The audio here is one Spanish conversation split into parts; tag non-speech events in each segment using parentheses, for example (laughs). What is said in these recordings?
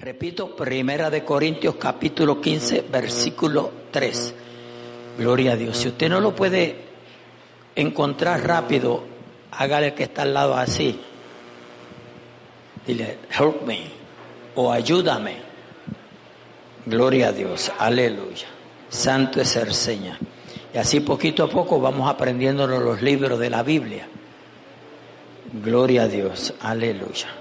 Repito, Primera de Corintios capítulo 15, versículo 3. Gloria a Dios. Si usted no lo puede encontrar rápido, hágale que está al lado así. Dile, help me o ayúdame. Gloria a Dios. Aleluya. Santo es el Señor. Y así poquito a poco vamos aprendiéndonos los libros de la Biblia. Gloria a Dios. Aleluya.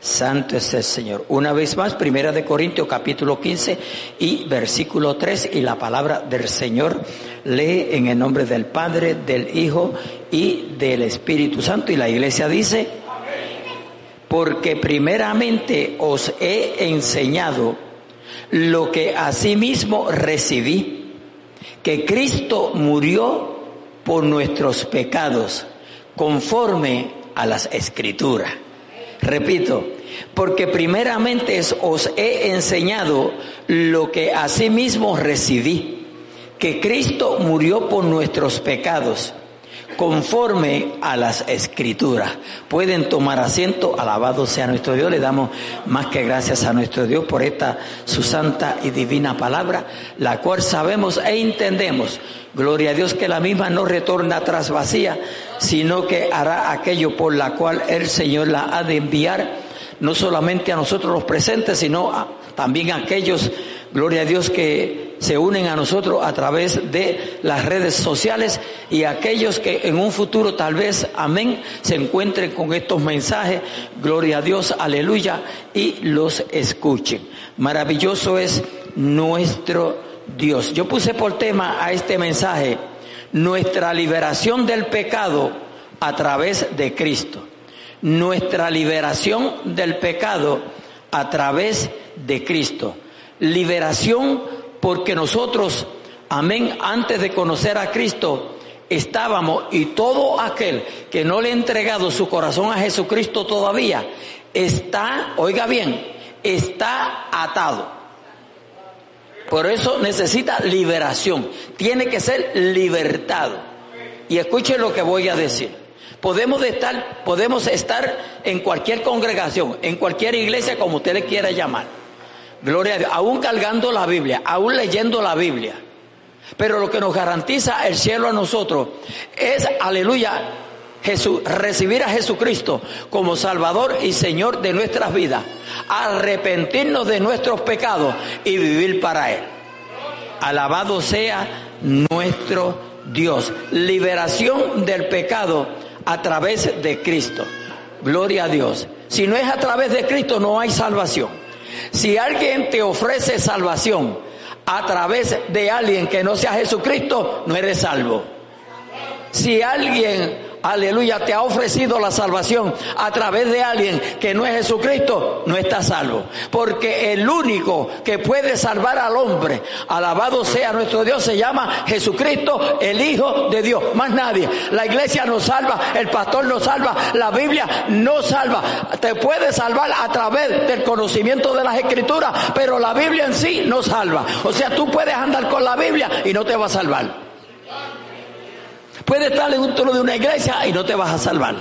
Santo es el Señor. Una vez más, Primera de Corintios capítulo 15 y versículo 3 y la palabra del Señor lee en el nombre del Padre, del Hijo y del Espíritu Santo. Y la iglesia dice, porque primeramente os he enseñado lo que asimismo recibí, que Cristo murió por nuestros pecados, conforme a las escrituras Repito, porque primeramente os he enseñado lo que asimismo recibí, que Cristo murió por nuestros pecados, conforme a las escrituras. Pueden tomar asiento, alabado sea nuestro Dios, le damos más que gracias a nuestro Dios por esta su santa y divina palabra, la cual sabemos e entendemos. Gloria a Dios que la misma no retorna tras vacía, sino que hará aquello por la cual el Señor la ha de enviar, no solamente a nosotros los presentes, sino también a aquellos, gloria a Dios, que se unen a nosotros a través de las redes sociales y aquellos que en un futuro tal vez, amén, se encuentren con estos mensajes, gloria a Dios, aleluya, y los escuchen. Maravilloso es nuestro Dios. Yo puse por tema a este mensaje nuestra liberación del pecado a través de Cristo. Nuestra liberación del pecado a través de Cristo. Liberación porque nosotros, amén, antes de conocer a Cristo, estábamos y todo aquel que no le ha entregado su corazón a Jesucristo todavía, está, oiga bien, está atado. Por eso necesita liberación, tiene que ser libertado. Y escuche lo que voy a decir. Podemos estar, podemos estar en cualquier congregación, en cualquier iglesia, como usted le quiera llamar Gloria a Dios. Aún cargando la Biblia, aún leyendo la Biblia. Pero lo que nos garantiza el cielo a nosotros es, aleluya, Jesús, recibir a Jesucristo como Salvador y Señor de nuestras vidas, arrepentirnos de nuestros pecados y vivir para Él. Alabado sea nuestro Dios. Liberación del pecado a través de Cristo. Gloria a Dios. Si no es a través de Cristo, no hay salvación. Si alguien te ofrece salvación a través de alguien que no sea Jesucristo, no eres salvo. Si alguien aleluya, te ha ofrecido la salvación a través de alguien que no es Jesucristo, no está salvo. Porque el único que puede salvar al hombre, alabado sea nuestro Dios, se llama Jesucristo, el Hijo de Dios. Más nadie. La iglesia no salva, el pastor no salva, la Biblia no salva. Te puede salvar a través del conocimiento de las escrituras, pero la Biblia en sí no salva. O sea, tú puedes andar con la Biblia y no te va a salvar. Puedes estar en un trono de una iglesia y no te vas a salvar.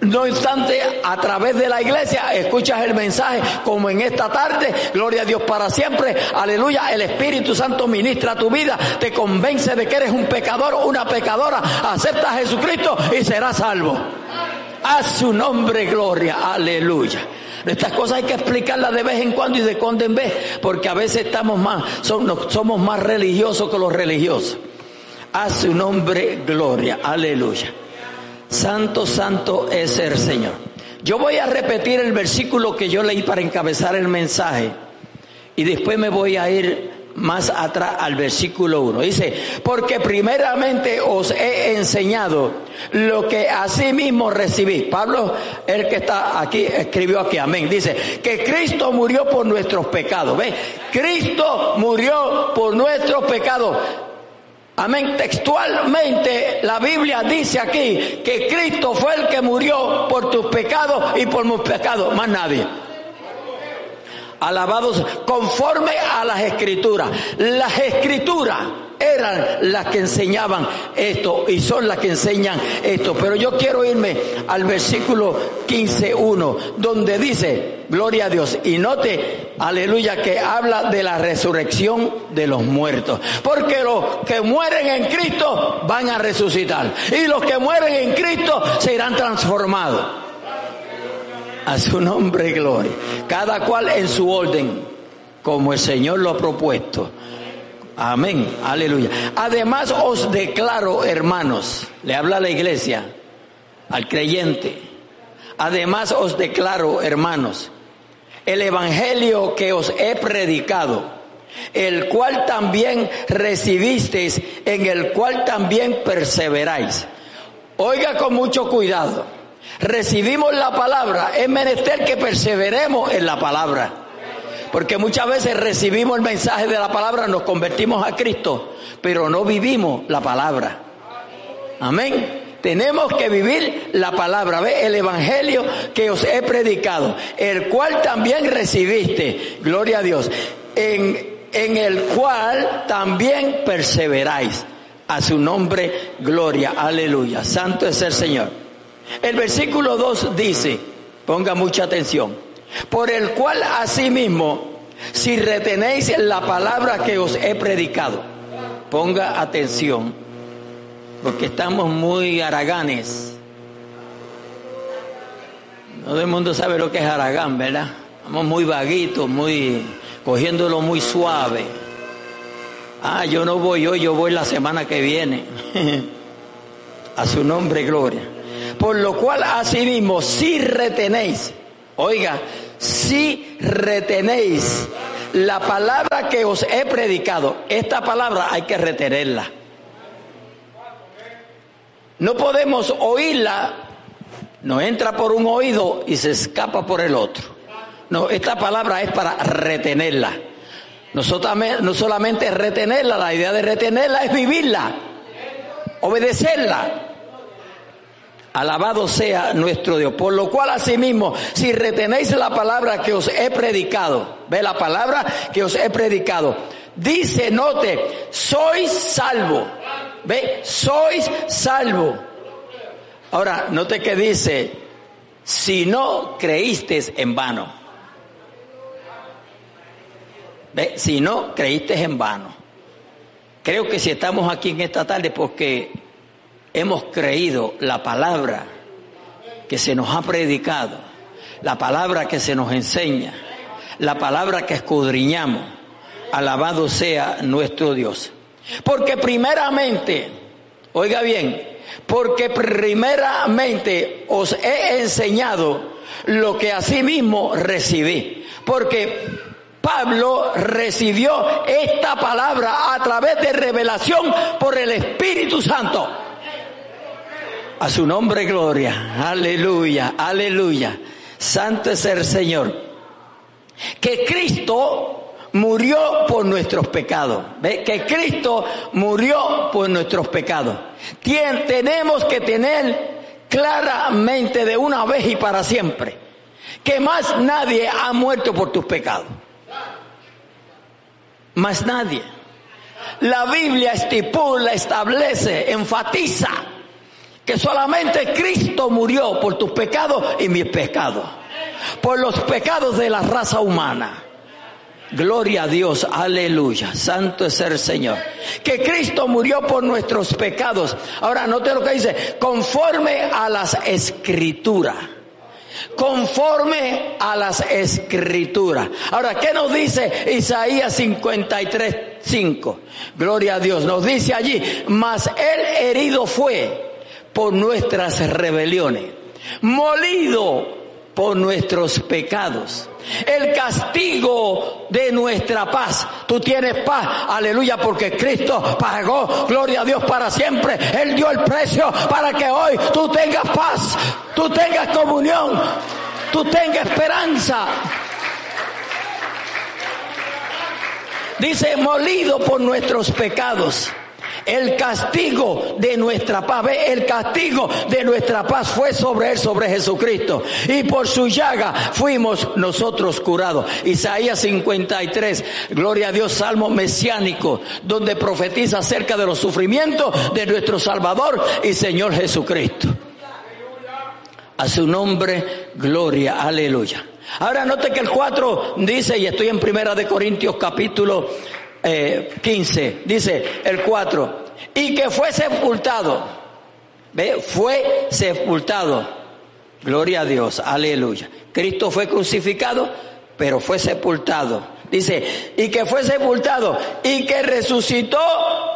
No obstante, a través de la iglesia escuchas el mensaje como en esta tarde, gloria a Dios para siempre, aleluya, el Espíritu Santo ministra tu vida, te convence de que eres un pecador o una pecadora, acepta a Jesucristo y serás salvo. A su nombre, gloria, aleluya. Estas cosas hay que explicarlas de vez en cuando y de cuando en vez, porque a veces estamos más, somos más religiosos que los religiosos. A su nombre, gloria. Aleluya. Santo, santo es el Señor. Yo voy a repetir el versículo que yo leí para encabezar el mensaje y después me voy a ir más atrás al versículo 1. Dice, porque primeramente os he enseñado lo que así mismo recibí. Pablo, el que está aquí, escribió aquí, amén. Dice, que Cristo murió por nuestros pecados. ¿Ve? Cristo murió por nuestros pecados. Amén. Textualmente la Biblia dice aquí que Cristo fue el que murió por tus pecados y por mis pecados, más nadie. Alabados conforme a las escrituras. Las escrituras eran las que enseñaban esto y son las que enseñan esto. Pero yo quiero irme al versículo 15.1, donde dice, gloria a Dios, y note, aleluya, que habla de la resurrección de los muertos. Porque los que mueren en Cristo van a resucitar. Y los que mueren en Cristo serán transformados. A su nombre gloria. Cada cual en su orden, como el Señor lo ha propuesto. Amén, aleluya. Además os declaro, hermanos, le habla la iglesia, al creyente. Además os declaro, hermanos, el evangelio que os he predicado, el cual también recibisteis, en el cual también perseveráis. Oiga con mucho cuidado. Recibimos la palabra, es menester que perseveremos en la palabra. Porque muchas veces recibimos el mensaje de la palabra, nos convertimos a Cristo, pero no vivimos la palabra. Amén. Tenemos que vivir la palabra, ¿ve? El evangelio que os he predicado, el cual también recibiste, gloria a Dios, en, en el cual también perseveráis. A su nombre, gloria, aleluya. Santo es el Señor. El versículo 2 dice, ponga mucha atención, por el cual asimismo, si retenéis la palabra que os he predicado, ponga atención, porque estamos muy araganes. No todo el mundo sabe lo que es aragán, ¿verdad? Estamos muy vaguitos, muy cogiéndolo muy suave. Ah, yo no voy hoy, yo voy la semana que viene. (laughs) A su nombre, gloria. Por lo cual, asimismo, si retenéis Oiga, si retenéis la palabra que os he predicado, esta palabra hay que retenerla. No podemos oírla, no entra por un oído y se escapa por el otro. No, esta palabra es para retenerla. No solamente retenerla, la idea de retenerla es vivirla, obedecerla. Alabado sea nuestro Dios. Por lo cual asimismo, si retenéis la palabra que os he predicado, ve la palabra que os he predicado, dice, note, sois salvo. Ve, sois salvo. Ahora, note que dice, si no creísteis en vano. Ve, si no creíste en vano. Creo que si estamos aquí en esta tarde porque hemos creído la palabra que se nos ha predicado, la palabra que se nos enseña, la palabra que escudriñamos, alabado sea nuestro Dios. Porque primeramente, oiga bien, porque primeramente os he enseñado lo que asimismo recibí. Porque Pablo recibió esta palabra a través de revelación por el Espíritu Santo. A su nombre gloria. Aleluya, aleluya. Santo es el Señor. Que Cristo murió por nuestros pecados. ¿Ve? Que Cristo murió por nuestros pecados. tenemos que tener claramente de una vez y para siempre que más nadie ha muerto por tus pecados. Más nadie. La Biblia estipula, establece, enfatiza que solamente Cristo murió por tus pecados y mis pecados, por los pecados de la raza humana. Gloria a Dios, aleluya, santo es el Señor. Que Cristo murió por nuestros pecados. Ahora, note lo que dice, conforme a las escrituras. Conforme a las escrituras. Ahora, ¿qué nos dice Isaías 53, 5? Gloria a Dios. Nos dice allí, mas él herido fue por nuestras rebeliones, molido por nuestros pecados. El castigo de nuestra paz. Tú tienes paz, aleluya, porque Cristo pagó, gloria a Dios para siempre. Él dio el precio para que hoy tú tengas paz, tú tengas comunión, tú tengas esperanza. Dice, molido por nuestros pecados El castigo de nuestra paz, el castigo de nuestra paz fue sobre él, sobre Jesucristo. Y por su llaga fuimos nosotros curados. Isaías 53, gloria a Dios, salmo mesiánico, donde profetiza acerca de los sufrimientos de nuestro Salvador y Señor Jesucristo. A su nombre, gloria, aleluya. Ahora note que el 4 dice, y estoy en primera de Corintios capítulo 15, eh, dice el 4, y que fue sepultado, ¿ve? Fue sepultado. Gloria a Dios, aleluya. Cristo fue crucificado, pero fue sepultado. Dice, y que fue sepultado y que resucitó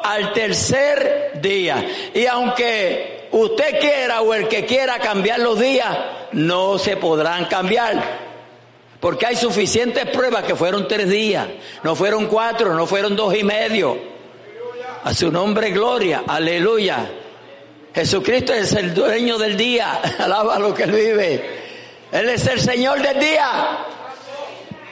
al tercer día. Y aunque usted quiera o el que quiera cambiar los días, no se podrán cambiar. Porque hay suficientes pruebas que fueron tres días, no fueron cuatro, no fueron dos y medio. A su nombre gloria, aleluya. Jesucristo es el dueño del día, (laughs) alaba lo que él vive. Él es el Señor del día.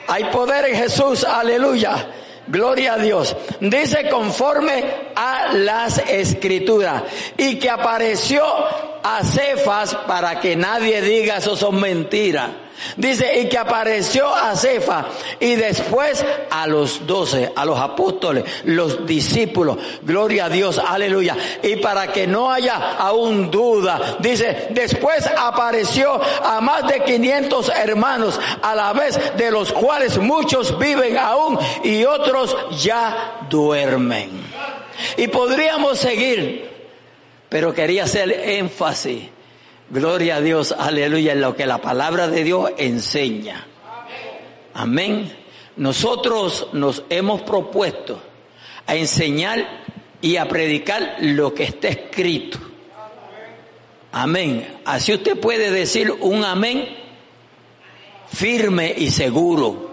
Hay poder en Jesús, aleluya. Gloria a Dios. Dice conforme a las escrituras. Y que apareció a Cefas para que nadie diga eso son mentiras. Dice, y que apareció a Cefa y después a los doce, a los apóstoles, los discípulos. Gloria a Dios, aleluya. Y para que no haya aún duda, dice, después apareció a más de 500 hermanos, a la vez de los cuales muchos viven aún y otros ya duermen. Y podríamos seguir, pero quería hacer énfasis Gloria a Dios, aleluya, en lo que la palabra de Dios enseña. Amén. Nosotros nos hemos propuesto a enseñar y a predicar lo que está escrito. Amén. Así usted puede decir un amén firme y seguro.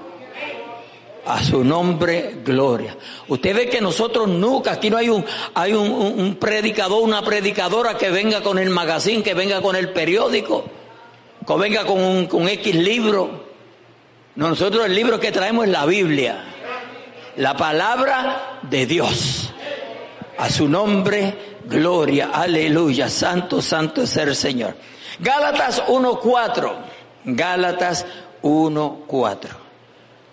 A su nombre, gloria. Usted ve que nosotros nunca, aquí no hay un, hay un, predicador, una predicadora que venga con el magazine, que venga con el periódico, que venga con un X libro. Nosotros el libro que traemos es la Biblia, la palabra de Dios. A su nombre, gloria, aleluya, santo, santo es el Señor. Gálatas 1.4, Gálatas 1.4.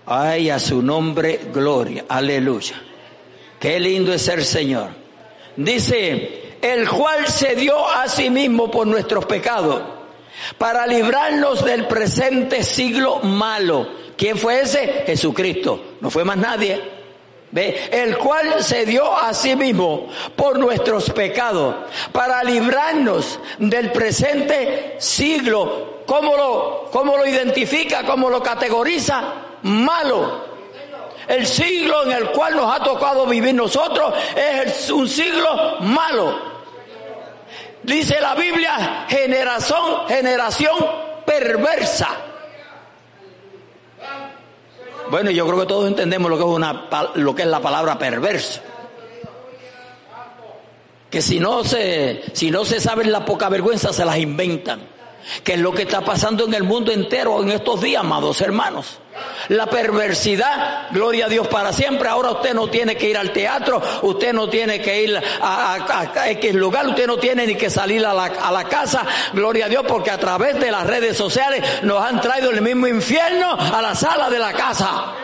Ay, a su nombre, gloria. Aleluya. Qué lindo es el Señor. Dice, el cual se dio a sí mismo por nuestros pecados, para librarnos del presente siglo malo. ¿Quién fue ese? Jesucristo. No fue más nadie. ¿Ve? El cual se dio a sí mismo por nuestros pecados, para librarnos del presente siglo. ¿Cómo lo, cómo lo identifica? ¿Cómo lo categoriza? Malo. El siglo en el cual nos ha tocado vivir nosotros es un siglo malo. Dice la Biblia, generación, generación perversa. Bueno, yo creo que todos entendemos lo que es una lo que es la palabra perverso. Que si no se si no se saben la poca vergüenza se las inventan que es lo que está pasando en el mundo entero en estos días, amados hermanos. La perversidad, gloria a Dios para siempre. Ahora usted no tiene que ir al teatro, usted no tiene que ir a, X lugar, usted no tiene ni que salir a la, a la casa, gloria a Dios, porque a través de las redes sociales nos han traído el mismo infierno a la sala de la casa.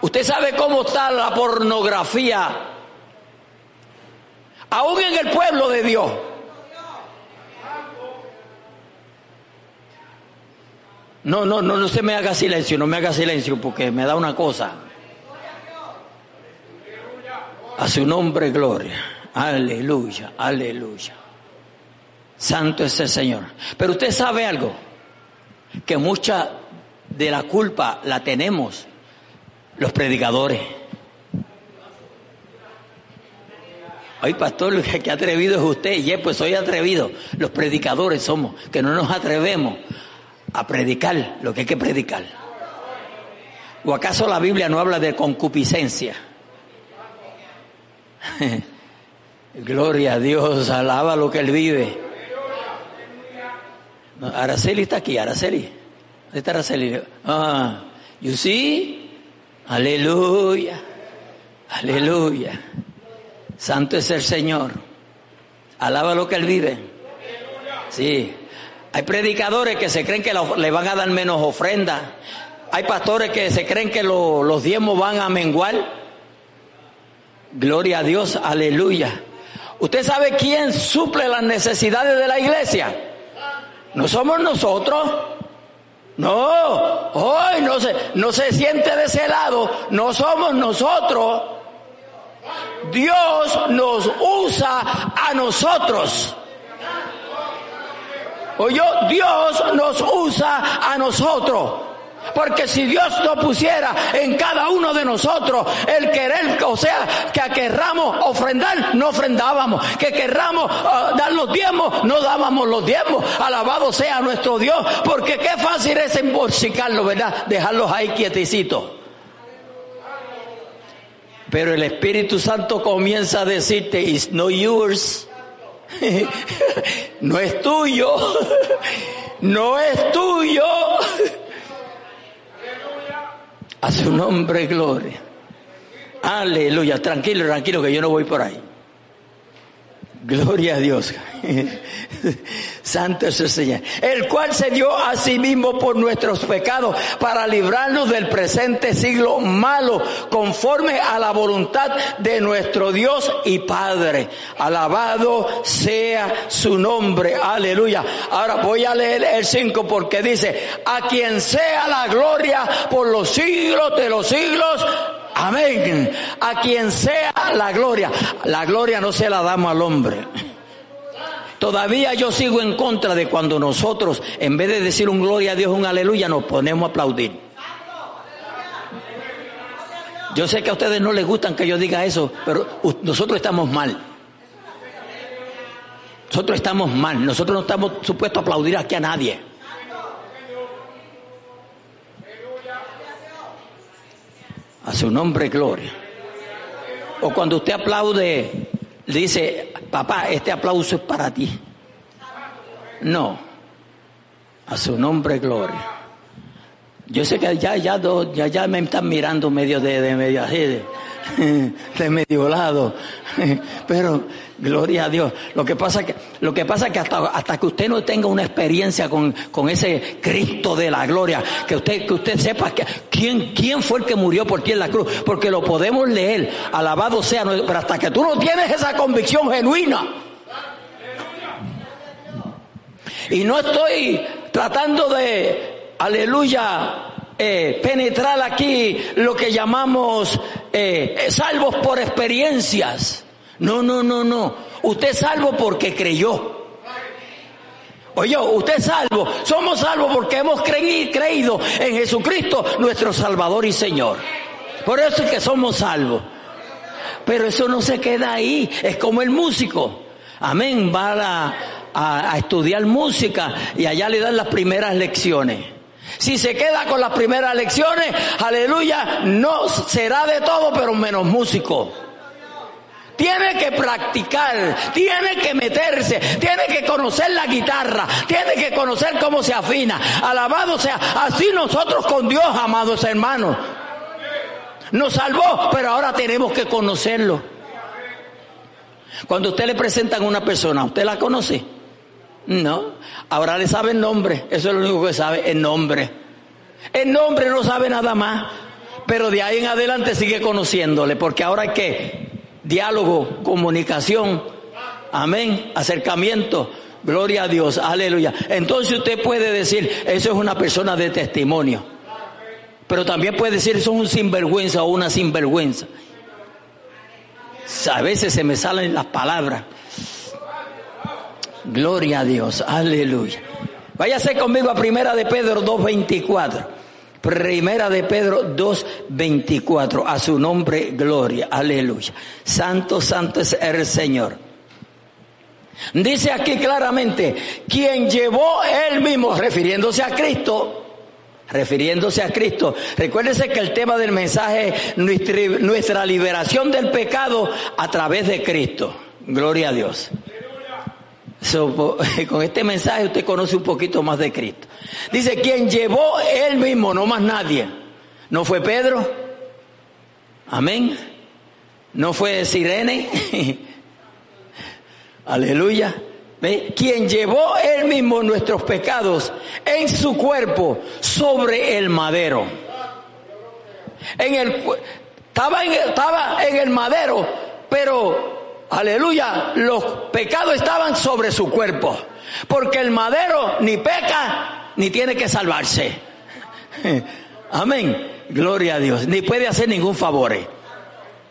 Usted sabe cómo está la pornografía aún en el pueblo de Dios. No, no, no, no se me haga silencio, no me haga silencio porque me da una cosa. A su nombre, gloria. Aleluya, aleluya. Santo es el Señor. Pero usted sabe algo, que mucha de la culpa la tenemos los predicadores. Ay, pastor, que atrevido es usted. Y pues soy atrevido. Los predicadores somos, que no nos atrevemos a predicar lo que hay que predicar. ¿O acaso la Biblia no habla de concupiscencia? (laughs) Gloria a Dios, alaba lo que Él vive. Araceli está aquí, Araceli. ¿Dónde está Araceli? Ah, You see? Aleluya. Aleluya. Santo es el Señor. Alaba lo que Él vive. Sí. Hay predicadores que se creen que le van a dar menos ofrenda. Hay pastores que se creen que los diezmos van a menguar. Gloria a Dios, aleluya. ¿Usted sabe quién suple las necesidades de la iglesia? No somos nosotros. No, hoy no se, no se siente de ese lado, no somos nosotros. Dios nos usa a nosotros. Oye, Dios nos usa a nosotros. Porque si Dios no pusiera en cada uno de nosotros el querer, o sea, que querramos ofrendar, no ofrendábamos. Que querramos uh, dar los diezmos, no dábamos los diezmos. Alabado sea nuestro Dios. Porque qué fácil es embolsicarlo, ¿verdad? Dejarlos ahí quietecitos. Pero el Espíritu Santo comienza a decirte, it's no yours. (laughs) no es tuyo. no es tuyo. A su nombre, gloria. Aleluya. Tranquilo, tranquilo, que yo no voy por ahí. Gloria a Dios. (laughs) Santo es el Señor. El cual se dio a sí mismo por nuestros pecados para librarnos del presente siglo malo, conforme a la voluntad de nuestro Dios y Padre. Alabado sea su nombre. Aleluya. Ahora voy a leer el 5 porque dice, a quien sea la gloria por los siglos de los siglos. Amén. A quien sea la gloria. La gloria no se la damos al hombre. Todavía yo sigo en contra de cuando nosotros, en vez de decir un gloria a Dios, un aleluya, nos ponemos a aplaudir. Yo sé que a ustedes no les gustan que yo diga eso, pero nosotros estamos mal. Nosotros estamos mal. Nosotros no estamos supuestos a aplaudir aquí a nadie. Su nombre, gloria. O cuando usted aplaude, le dice, papá, este aplauso es para ti. No. A su nombre, gloria. Yo sé que ya, ya, ya, ya me están mirando medio de, de medio así, de, (laughs) de medio lado. Pero gloria a Dios. Lo que pasa que, lo que pasa que hasta, hasta que usted no tenga una experiencia con, con ese Cristo de la gloria, que usted, que usted sepa que, quién, quién fue el que murió por ti en la cruz, porque lo podemos leer, alabado sea, pero hasta que tú no tienes esa convicción genuina. Y no estoy tratando de, aleluya, eh, penetrar aquí lo que llamamos eh, salvos por experiencias. No, no, no, no. Usted es salvo porque creyó. Oye, usted es salvo. Somos salvos porque hemos creído en Jesucristo, nuestro Salvador y Señor. Por eso es que somos salvos. Pero eso no se queda ahí. Es como el músico. Amén. Va a, a estudiar música y allá le dan las primeras lecciones. Si se queda con las primeras lecciones, aleluya, no será de todo, pero menos músico. Tiene que practicar, tiene que meterse, tiene que conocer la guitarra, tiene que conocer cómo se afina. Alabado sea, así nosotros con Dios, amados hermanos. Nos salvó, pero ahora tenemos que conocerlo. Cuando usted le presentan a una persona, ¿usted la conoce? No. Ahora le sabe el nombre. Eso es lo único que sabe, el nombre. El nombre no sabe nada más. Pero de ahí en adelante sigue conociéndole. Porque ahora hay que diálogo, comunicación. Amén. Acercamiento. Gloria a Dios. Aleluya. Entonces usted puede decir, eso es una persona de testimonio. Pero también puede decir, eso es un sinvergüenza o una sinvergüenza. A veces se me salen las palabras. Gloria a Dios, aleluya. Váyase conmigo a Primera de Pedro 2.24. Primera de Pedro 2.24. A su nombre, gloria, aleluya. Santo, santo es el Señor. Dice aquí claramente, quien llevó él mismo, refiriéndose a Cristo, refiriéndose a Cristo. Recuérdese que el tema del mensaje es nuestra liberación del pecado a través de Cristo. Gloria a Dios. (laughs) con este mensaje usted conoce un poquito más de Cristo. Dice, quien llevó él mismo, no más nadie. ¿No fue Pedro? Amén. ¿No fue Sirene? (laughs) Aleluya. ¿Ve? Quien llevó él mismo nuestros pecados en su cuerpo sobre el madero. En el, estaba, en, estaba en el madero, pero, aleluya, los pecados estaban sobre su cuerpo. Porque el madero ni peca ni tiene que salvarse. (laughs) Amén. Gloria a Dios. Ni puede hacer ningún favor.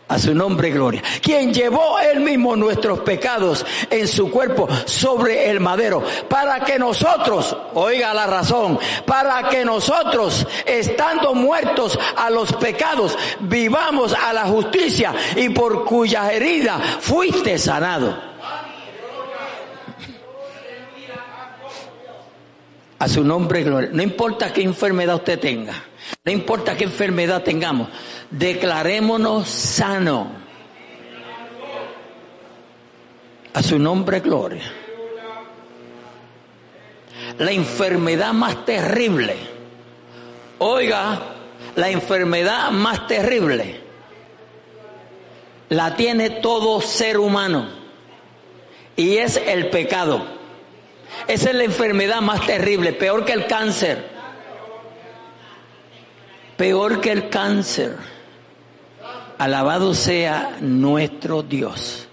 A su nombre, gloria. Quien llevó él mismo nuestros pecados en su cuerpo sobre el madero, para que nosotros, oiga la razón, para que nosotros, estando muertos a los pecados, vivamos a la justicia y por cuya herida fuiste sanado. A su nombre, gloria. No importa qué enfermedad usted tenga. No importa qué enfermedad tengamos, declarémonos sano. A su nombre, gloria. La enfermedad más terrible, oiga, la enfermedad más terrible la tiene todo ser humano y es el pecado. Esa es la enfermedad más terrible, peor que el cáncer peor que el cáncer. Alabado sea nuestro Dios.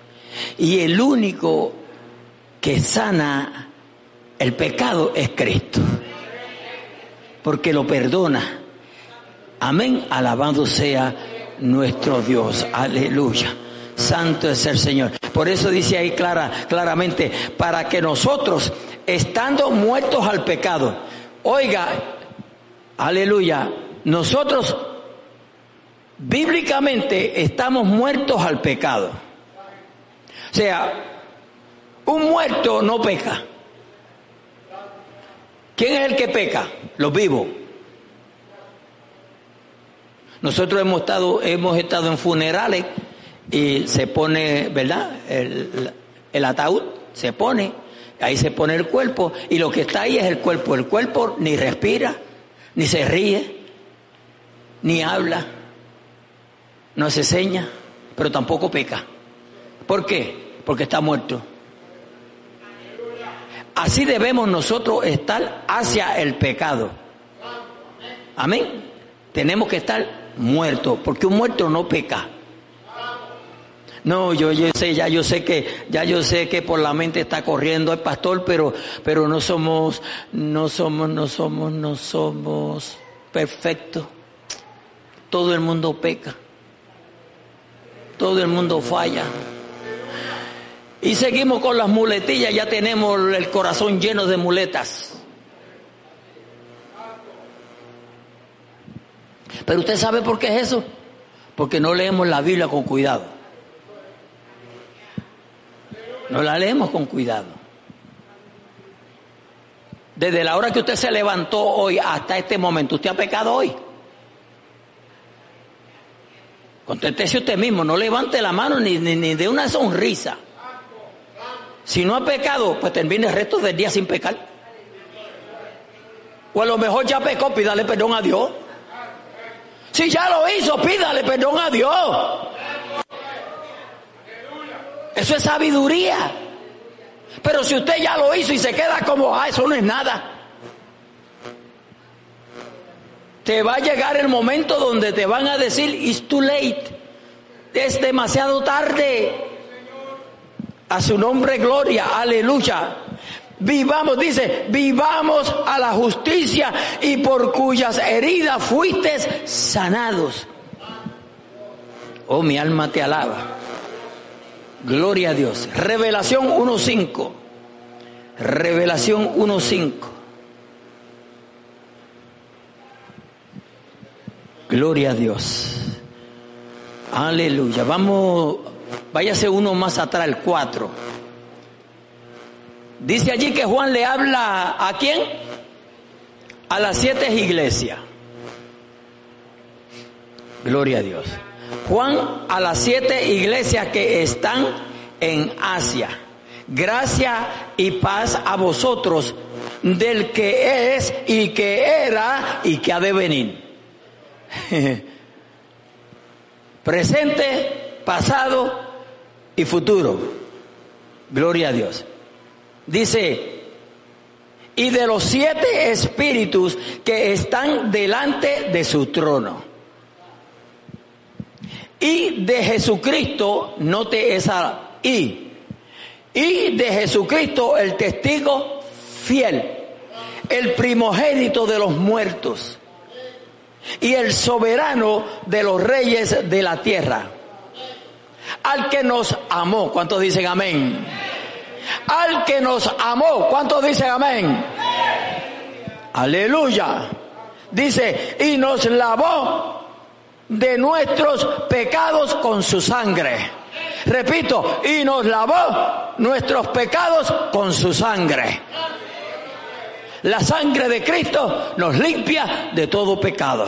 Y el único que sana el pecado es Cristo. Porque lo perdona. Amén. Alabado sea nuestro Dios. Aleluya. Santo es el Señor. Por eso dice ahí clara, claramente, para que nosotros, estando muertos al pecado, oiga, aleluya, nosotros bíblicamente estamos muertos al pecado. O sea, un muerto no peca. ¿Quién es el que peca? Los vivos. Nosotros hemos estado, hemos estado en funerales y se pone, ¿verdad? El, el ataúd se pone, ahí se pone el cuerpo y lo que está ahí es el cuerpo. El cuerpo ni respira, ni se ríe, ni habla, no se seña, pero tampoco peca. ¿Por qué? Porque está muerto. Así debemos nosotros estar hacia el pecado. Amén. Tenemos que estar muertos, porque un muerto no peca. No, yo, yo sé, ya yo sé que, ya yo sé que por la mente está corriendo el pastor, pero, pero no somos, no somos, no somos, no somos perfectos. Todo el mundo peca. Todo el mundo falla. Y seguimos con las muletillas, ya tenemos el corazón lleno de muletas. Pero usted sabe por qué es eso? Porque no leemos la Biblia con cuidado. No la leemos con cuidado. Desde la hora que usted se levantó hoy hasta este momento, ¿usted ha pecado hoy? Contéstese usted mismo, no levante la mano ni, ni, de una sonrisa. Si no ha pecado, pues termine el resto del día sin pecar. O a lo mejor ya pecó, pídale perdón a Dios. Si ya lo hizo, pídale perdón a Dios. Eso es sabiduría. Pero si usted ya lo hizo y se queda como, ah, eso no es nada. Te va a llegar el momento donde te van a decir, it's too late. Es demasiado tarde. A su nombre, gloria, aleluya. Vivamos, dice, vivamos a la justicia y por cuyas heridas fuiste sanados. Oh, mi alma te alaba. Gloria a Dios. Revelación 1.5. Revelación 1.5. Gloria a Dios. Aleluya. Vamos, váyase uno más atrás, el 4. Dice allí que Juan le habla a quién? A las siete iglesias. Gloria a Dios. Juan a las siete iglesias que están en Asia. Gracia y paz a vosotros del que es y que era y que ha de venir (laughs) Presente, pasado y futuro. Gloria a Dios. Dice, y de los siete espíritus que están delante de su trono. Y de Jesucristo, note esa y, y de Jesucristo el testigo fiel, el primogénito de los muertos y el soberano de los reyes de la tierra. Al que nos amó, ¿cuántos dicen amén? Al que nos amó, ¿cuántos dicen amén? Aleluya. Dice, y nos lavó de nuestros pecados con su sangre. Repito, y nos lavó nuestros pecados con su sangre. La sangre de Cristo nos limpia de todo pecado.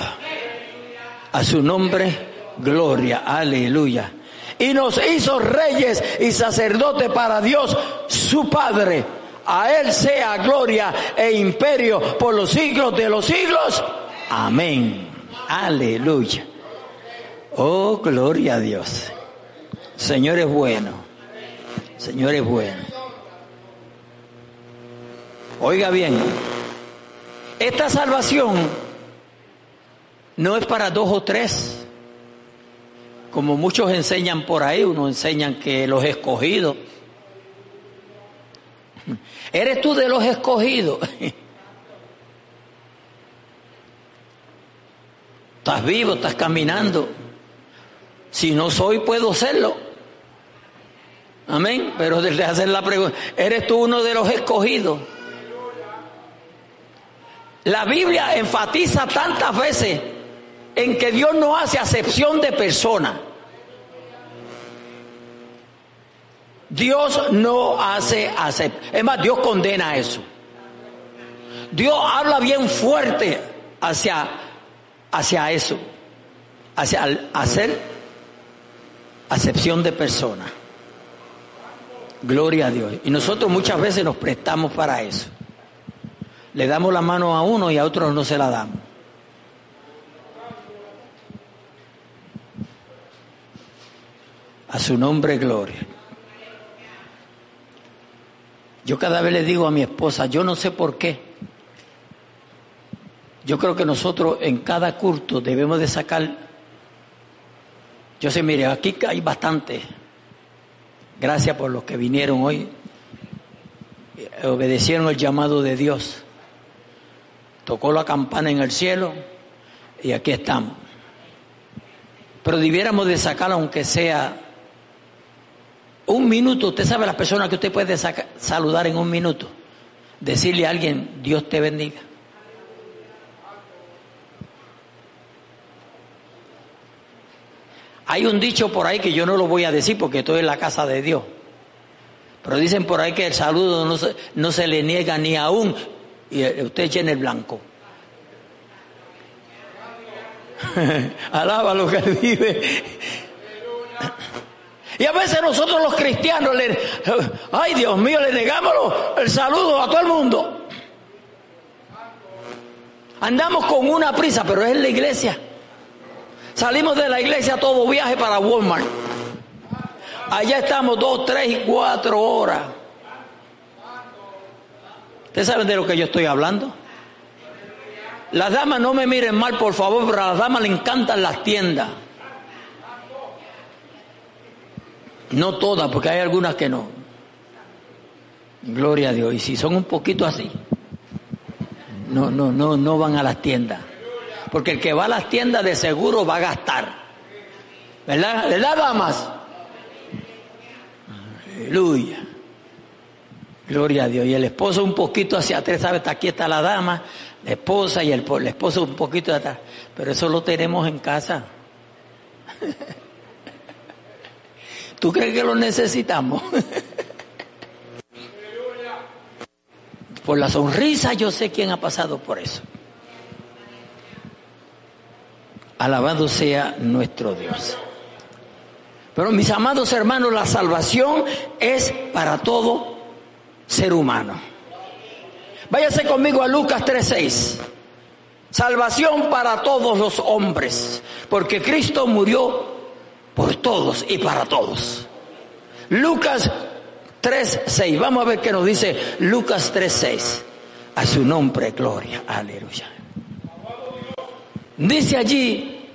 A su nombre, gloria, aleluya. Y nos hizo reyes y sacerdotes para Dios, su Padre. A Él sea gloria e imperio por los siglos de los siglos. Amén. Aleluya. Oh, gloria a Dios. Señor es bueno. Señor es bueno. Oiga bien, esta salvación no es para dos o tres, como muchos enseñan por ahí, uno enseñan que los escogidos. (laughs) ¿Eres tú de los escogidos? (laughs) Estás vivo, estás caminando. Si no soy, puedo serlo. Amén. Pero (laughs) desde hacer la pregunta, ¿eres tú uno de los escogidos? La Biblia enfatiza tantas veces en que Dios no hace acepción de persona. Dios no hace acepción. Es más, Dios condena eso. Dios habla bien fuerte hacia, hacia eso, hacia hacer acepción de persona. Gloria a Dios. Y nosotros muchas veces nos prestamos para eso. Le damos la mano a uno y a otros no se la damos. A su nombre, gloria. Yo cada vez le digo a mi esposa, yo no sé por qué. Yo creo que nosotros en cada culto debemos de sacar, yo sé, mire, aquí hay bastante. Gracias por los que vinieron hoy, obedecieron el llamado de Dios tocó la campana en el cielo y aquí estamos. Pero debiéramos de sacar aunque sea un minuto. Usted sabe las personas que usted puede saludar en un minuto. Decirle a alguien, Dios te bendiga. Hay un dicho por ahí que yo no lo voy a decir porque estoy en la casa de Dios. Pero dicen por ahí que el saludo no se, no se le niega ni aún y eh, usted llena el blanco. (laughs) Alaba lo que vive. Y a veces nosotros los cristianos, le, ay Dios mío, le negamos el saludo a todo el mundo. Andamos con una prisa, pero es en la iglesia. Salimos de la iglesia todo viaje para Walmart. Allá estamos dos, tres y cuatro horas. ¿Ustedes saben de lo que yo estoy hablando? Las damas no me miren mal, por favor, pero a las damas le encantan las tiendas. No todas, porque hay algunas que no. Gloria a Dios. Y si son un poquito así, no, no, no, no van a las tiendas. Porque el que va a las tiendas de seguro va a gastar. ¿Verdad? ¿Verdad, damas? Aleluya. Gloria a Dios. Y el esposo un poquito hacia atrás, ¿sabe? Aquí está la dama, la esposa y el, esposo un poquito atrás. Pero eso lo tenemos en casa. (laughs) ¿Tú crees que lo necesitamos? (laughs) por la sonrisa yo sé quién ha pasado por eso. Alabado sea nuestro Dios. Pero mis amados hermanos, la salvación es para todo ser humano. Váyase conmigo a Lucas 3:6. Salvación para todos los hombres, porque Cristo murió por todos y para todos. Lucas 3.6, vamos a ver qué nos dice Lucas 3.6. A su nombre, gloria, aleluya. Dice allí,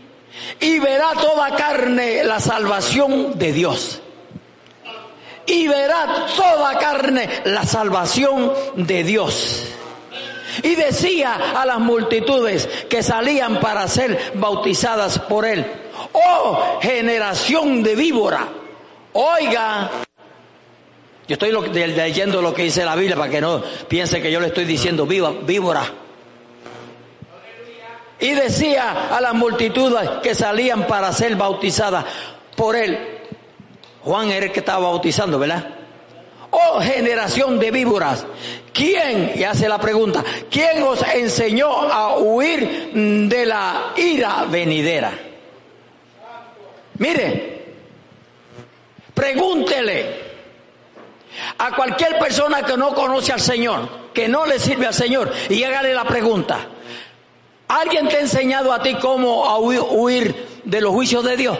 y verá toda carne la salvación de Dios. Y verá toda carne la salvación de Dios. Y decía a las multitudes que salían para ser bautizadas por él, oh generación de víbora, oiga, yo estoy leyendo lo que dice la Biblia para que no piense que yo le estoy diciendo víbora. Y decía a las multitudes que salían para ser bautizadas por él. Juan era el que estaba bautizando, ¿verdad? Oh generación de víboras, ¿quién, y hace la pregunta, quién os enseñó a huir de la ira venidera? Mire, pregúntele a cualquier persona que no conoce al Señor, que no le sirve al Señor, y hágale la pregunta, ¿Alguien te ha enseñado a ti cómo huir de los juicios de Dios?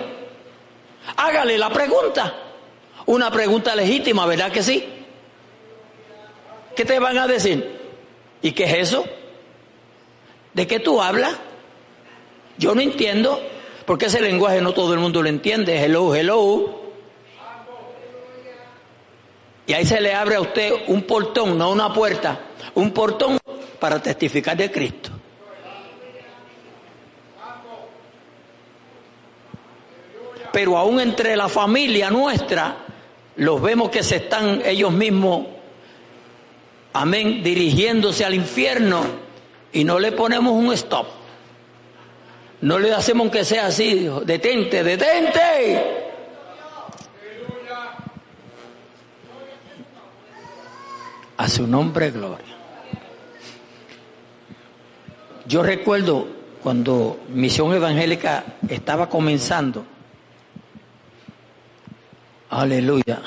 Hágale la pregunta. Una pregunta legítima, ¿verdad que sí? ¿Qué te van a decir? ¿Y qué es eso? ¿De qué tú hablas? Yo no entiendo, porque ese lenguaje no todo el mundo lo entiende. Hello, hello. Y ahí se le abre a usted un portón, no una puerta, un portón para testificar de Cristo. Pero aún entre la familia nuestra, los vemos que se están ellos mismos, amén, dirigiéndose al infierno y no le ponemos un stop. No le hacemos que sea así, detente, detente. A su nombre, gloria. Yo recuerdo cuando Misión Evangélica estaba comenzando, Aleluya.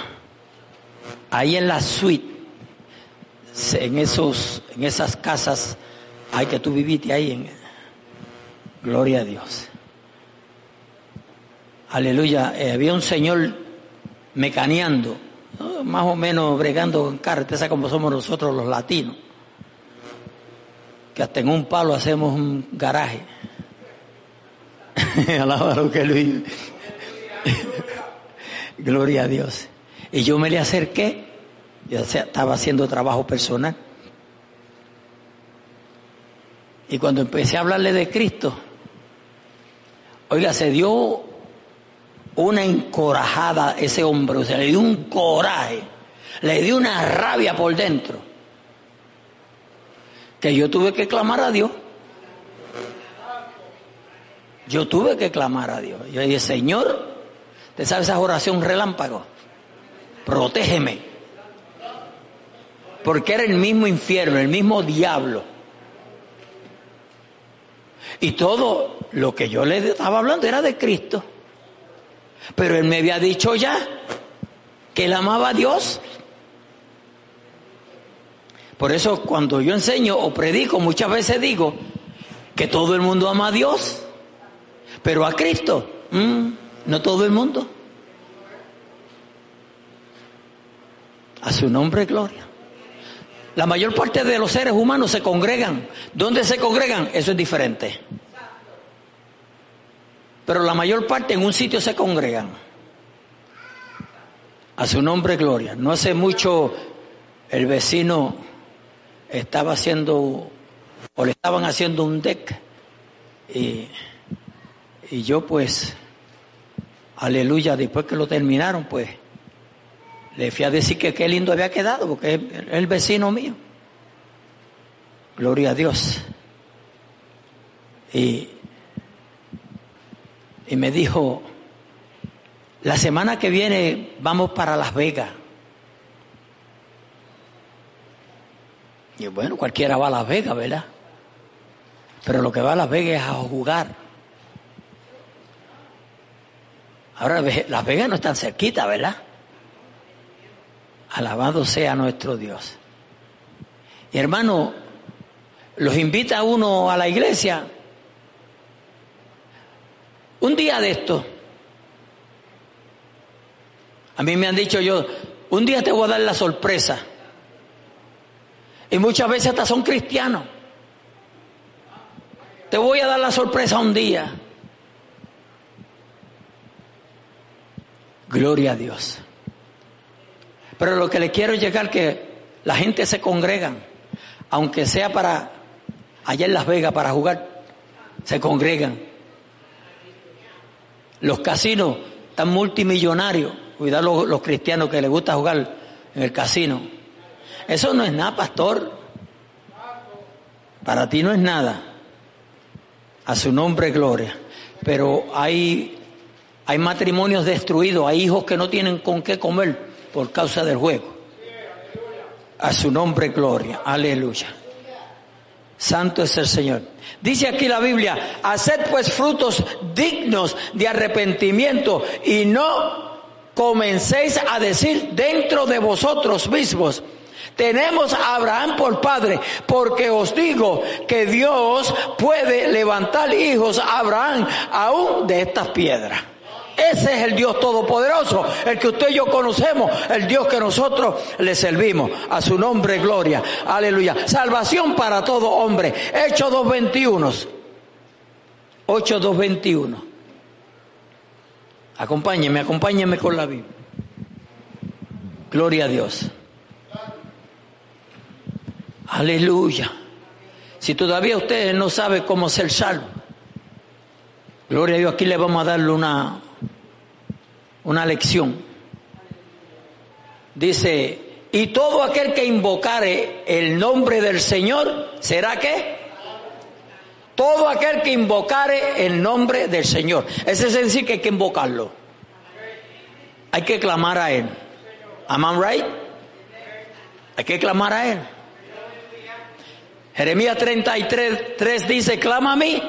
Ahí en la suite, en esos, en esas casas, hay que tú viviste ahí en Gloria a Dios. Aleluya. Eh, había un señor mecaneando, más o menos bregando con carretera como somos nosotros los latinos. Que hasta en un palo hacemos un garaje. (laughs) Alaba que Luis. Gloria a Dios. Y yo me le acerqué, yo estaba haciendo trabajo personal. Y cuando empecé a hablarle de Cristo, oiga, se dio una encorajada ese hombre, o sea, le dio un coraje, le dio una rabia por dentro, que yo tuve que clamar a Dios. Yo tuve que clamar a Dios. Yo dije, Señor, ¿Te sabe esa oración relámpago? Protégeme. Porque era el mismo infierno, el mismo diablo. Y todo lo que yo le estaba hablando era de Cristo. Pero él me había dicho ya que él amaba a Dios. Por eso cuando yo enseño o predico, muchas veces digo que todo el mundo ama a Dios, pero a Cristo. Mm, no todo el mundo. A su nombre, gloria. La mayor parte de los seres humanos se congregan. ¿Dónde se congregan? Eso es diferente. Pero la mayor parte en un sitio se congregan. A su nombre, gloria. No hace mucho el vecino estaba haciendo, o le estaban haciendo un deck. Y, y yo pues aleluya, después que lo terminaron, pues le fui a decir que qué lindo había quedado, porque es el vecino mío. Gloria a Dios. Y, y me dijo, la semana que viene vamos para Las Vegas. Y bueno, cualquiera va a Las Vegas, ¿verdad? Pero lo que va a Las Vegas es a jugar. Ahora Las Vegas no están cerquita, ¿verdad? Alabado sea nuestro Dios. Y hermano, los invita uno a la iglesia. Un día de esto, a mí me han dicho yo, un día te voy a dar la sorpresa. Y muchas veces hasta son cristianos. Te voy a dar la sorpresa un día. Gloria a Dios. Pero lo que le quiero llegar que la gente se congrega, aunque sea para allá en Las Vegas para jugar, se congregan. Los casinos están multimillonarios. Cuidado los cristianos que les gusta jugar en el casino. Eso no es nada, pastor. Para ti no es nada. A su nombre, gloria. Pero hay, hay matrimonios destruidos, hay hijos que no tienen con qué comer por causa del juego. A su nombre, gloria. Aleluya. Santo es el Señor. Dice aquí la Biblia, haced pues frutos dignos de arrepentimiento y no comencéis a decir dentro de vosotros mismos, tenemos a Abraham por padre, porque os digo que Dios puede levantar hijos a Abraham aún de estas piedras. Ese es el Dios Todopoderoso, el que usted y yo conocemos, el Dios que nosotros le servimos. A su nombre, gloria. Aleluya. Salvación para todo hombre. Hechos 2.21. 8.2.21. Acompáñeme, acompáñeme con la Biblia. Gloria a Dios. Aleluya. Si todavía usted no sabe cómo ser salvo, gloria a Dios, aquí le vamos a darle una, una lección. Dice, y todo aquel que invocare el nombre del Señor, ¿será qué? Todo aquel que invocare el nombre del Señor. Ese es decir que hay que invocarlo. Hay que clamar a Él. Am right? Hay que clamar a Él. Jeremías 33, 3 dice, clama a mí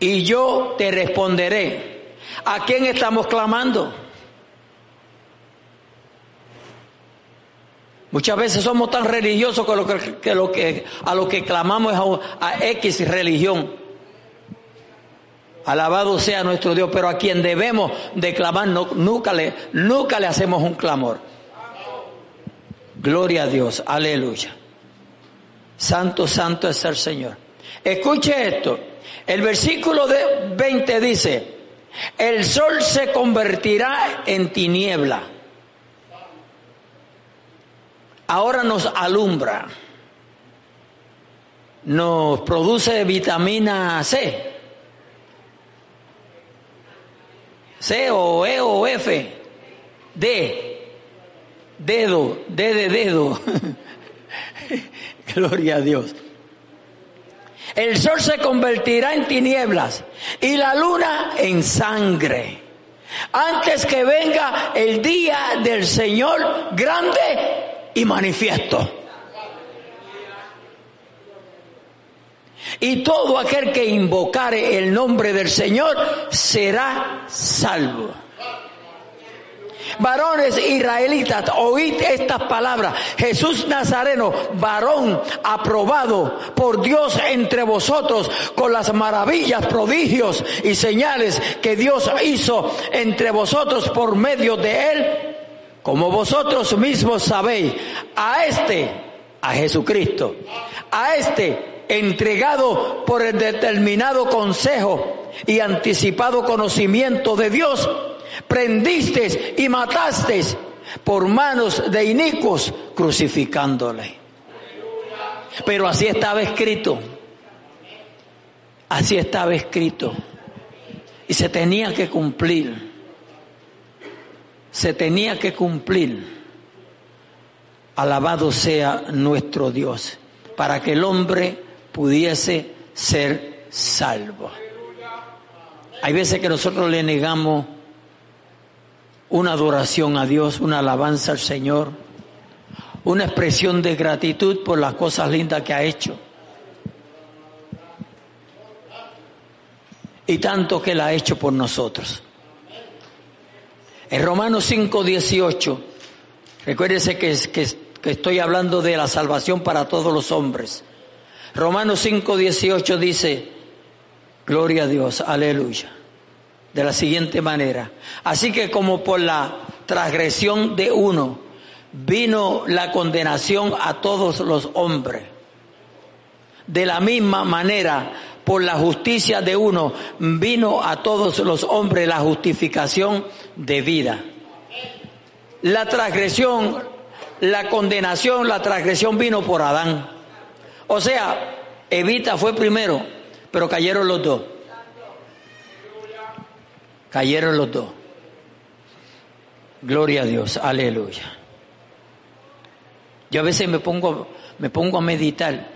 y yo te responderé ¿A quién estamos clamando? Muchas veces somos tan religiosos que, lo que, lo que a lo que clamamos es a, X religión. Alabado sea nuestro Dios, pero a quien debemos de clamar nunca, le, nunca le hacemos un clamor. Gloria a Dios, aleluya. Santo, santo es el Señor. Escuche esto. El versículo de 20 dice, el sol se convertirá en tiniebla. Ahora nos alumbra, nos produce vitamina C, C o E o F, D, dedo, D de dedo. (laughs) Gloria a Dios. El sol se convertirá en tinieblas y la luna en sangre. Antes que venga el día del Señor grande y manifiesto. Y todo aquel que invocare el nombre del Señor será salvo varones israelitas, oíd estas palabras. Jesús Nazareno, varón aprobado por Dios entre vosotros con las maravillas, prodigios y señales que Dios hizo entre vosotros por medio de él, como vosotros mismos sabéis, a este, a Jesucristo, a este entregado por el determinado consejo y anticipado conocimiento de Dios, prendiste y mataste por manos de inicuos crucificándole. Pero así estaba escrito. Así estaba escrito. Y se tenía que cumplir. Se tenía que cumplir. Alabado sea nuestro Dios. Para que el hombre pudiese ser salvo. Hay veces que nosotros le negamos una adoración a Dios, una alabanza al Señor, una expresión de gratitud por las cosas lindas que ha hecho. Y tanto que la ha hecho por nosotros. En Romanos 5, 18, recuérdese que, que, estoy hablando de la salvación para todos los hombres. Romanos 5, 18 dice, gloria a Dios, aleluya, de la siguiente manera. Así que como por la transgresión de uno vino la condenación a todos los hombres, de la misma manera por la justicia de uno vino a todos los hombres la justificación de vida. La transgresión, la condenación, la transgresión vino por Adán. O sea, Evita fue primero, pero cayeron los dos. Cayeron los dos. Gloria a Dios, aleluya. Yo a veces me pongo, me pongo a meditar.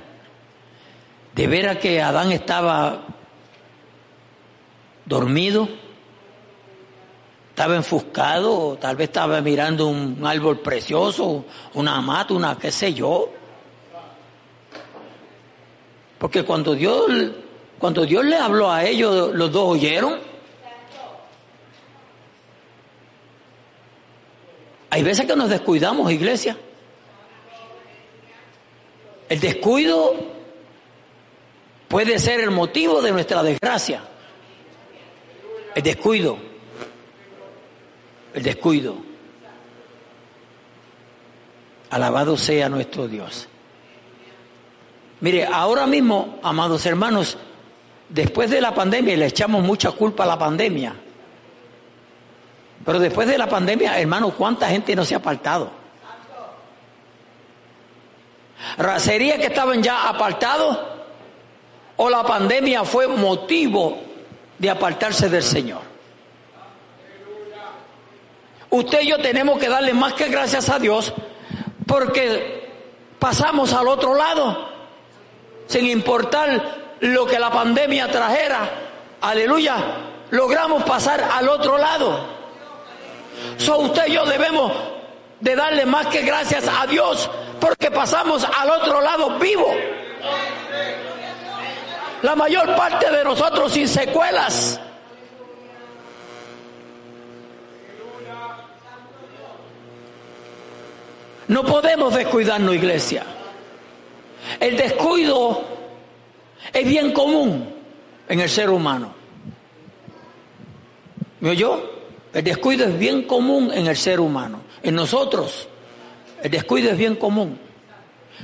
De veras que Adán estaba dormido, estaba enfuscado, tal vez estaba mirando un árbol precioso, una mata, una qué sé yo. Porque cuando Dios, cuando Dios le habló a ellos, los dos oyeron. Hay veces que nos descuidamos, iglesia. El descuido puede ser el motivo de nuestra desgracia. El descuido. El descuido. Alabado sea nuestro Dios. Mire, ahora mismo, amados hermanos, después de la pandemia, le echamos mucha culpa a la pandemia. Pero después de la pandemia, hermanos, ¿cuánta gente no se ha apartado? ¿Sería que estaban ya apartados? ¿O la pandemia fue motivo de apartarse del Señor? Usted y yo tenemos que darle más que gracias a Dios porque pasamos al otro lado sin importar lo que la pandemia trajera. Aleluya. Logramos pasar al otro lado. So usted y yo debemos de darle más que gracias a Dios porque pasamos al otro lado vivo. La mayor parte de nosotros sin secuelas. No podemos descuidarnos, iglesia. El descuido es bien común en el ser humano. ¿Me oyó? El descuido es bien común en el ser humano. En nosotros, el descuido es bien común.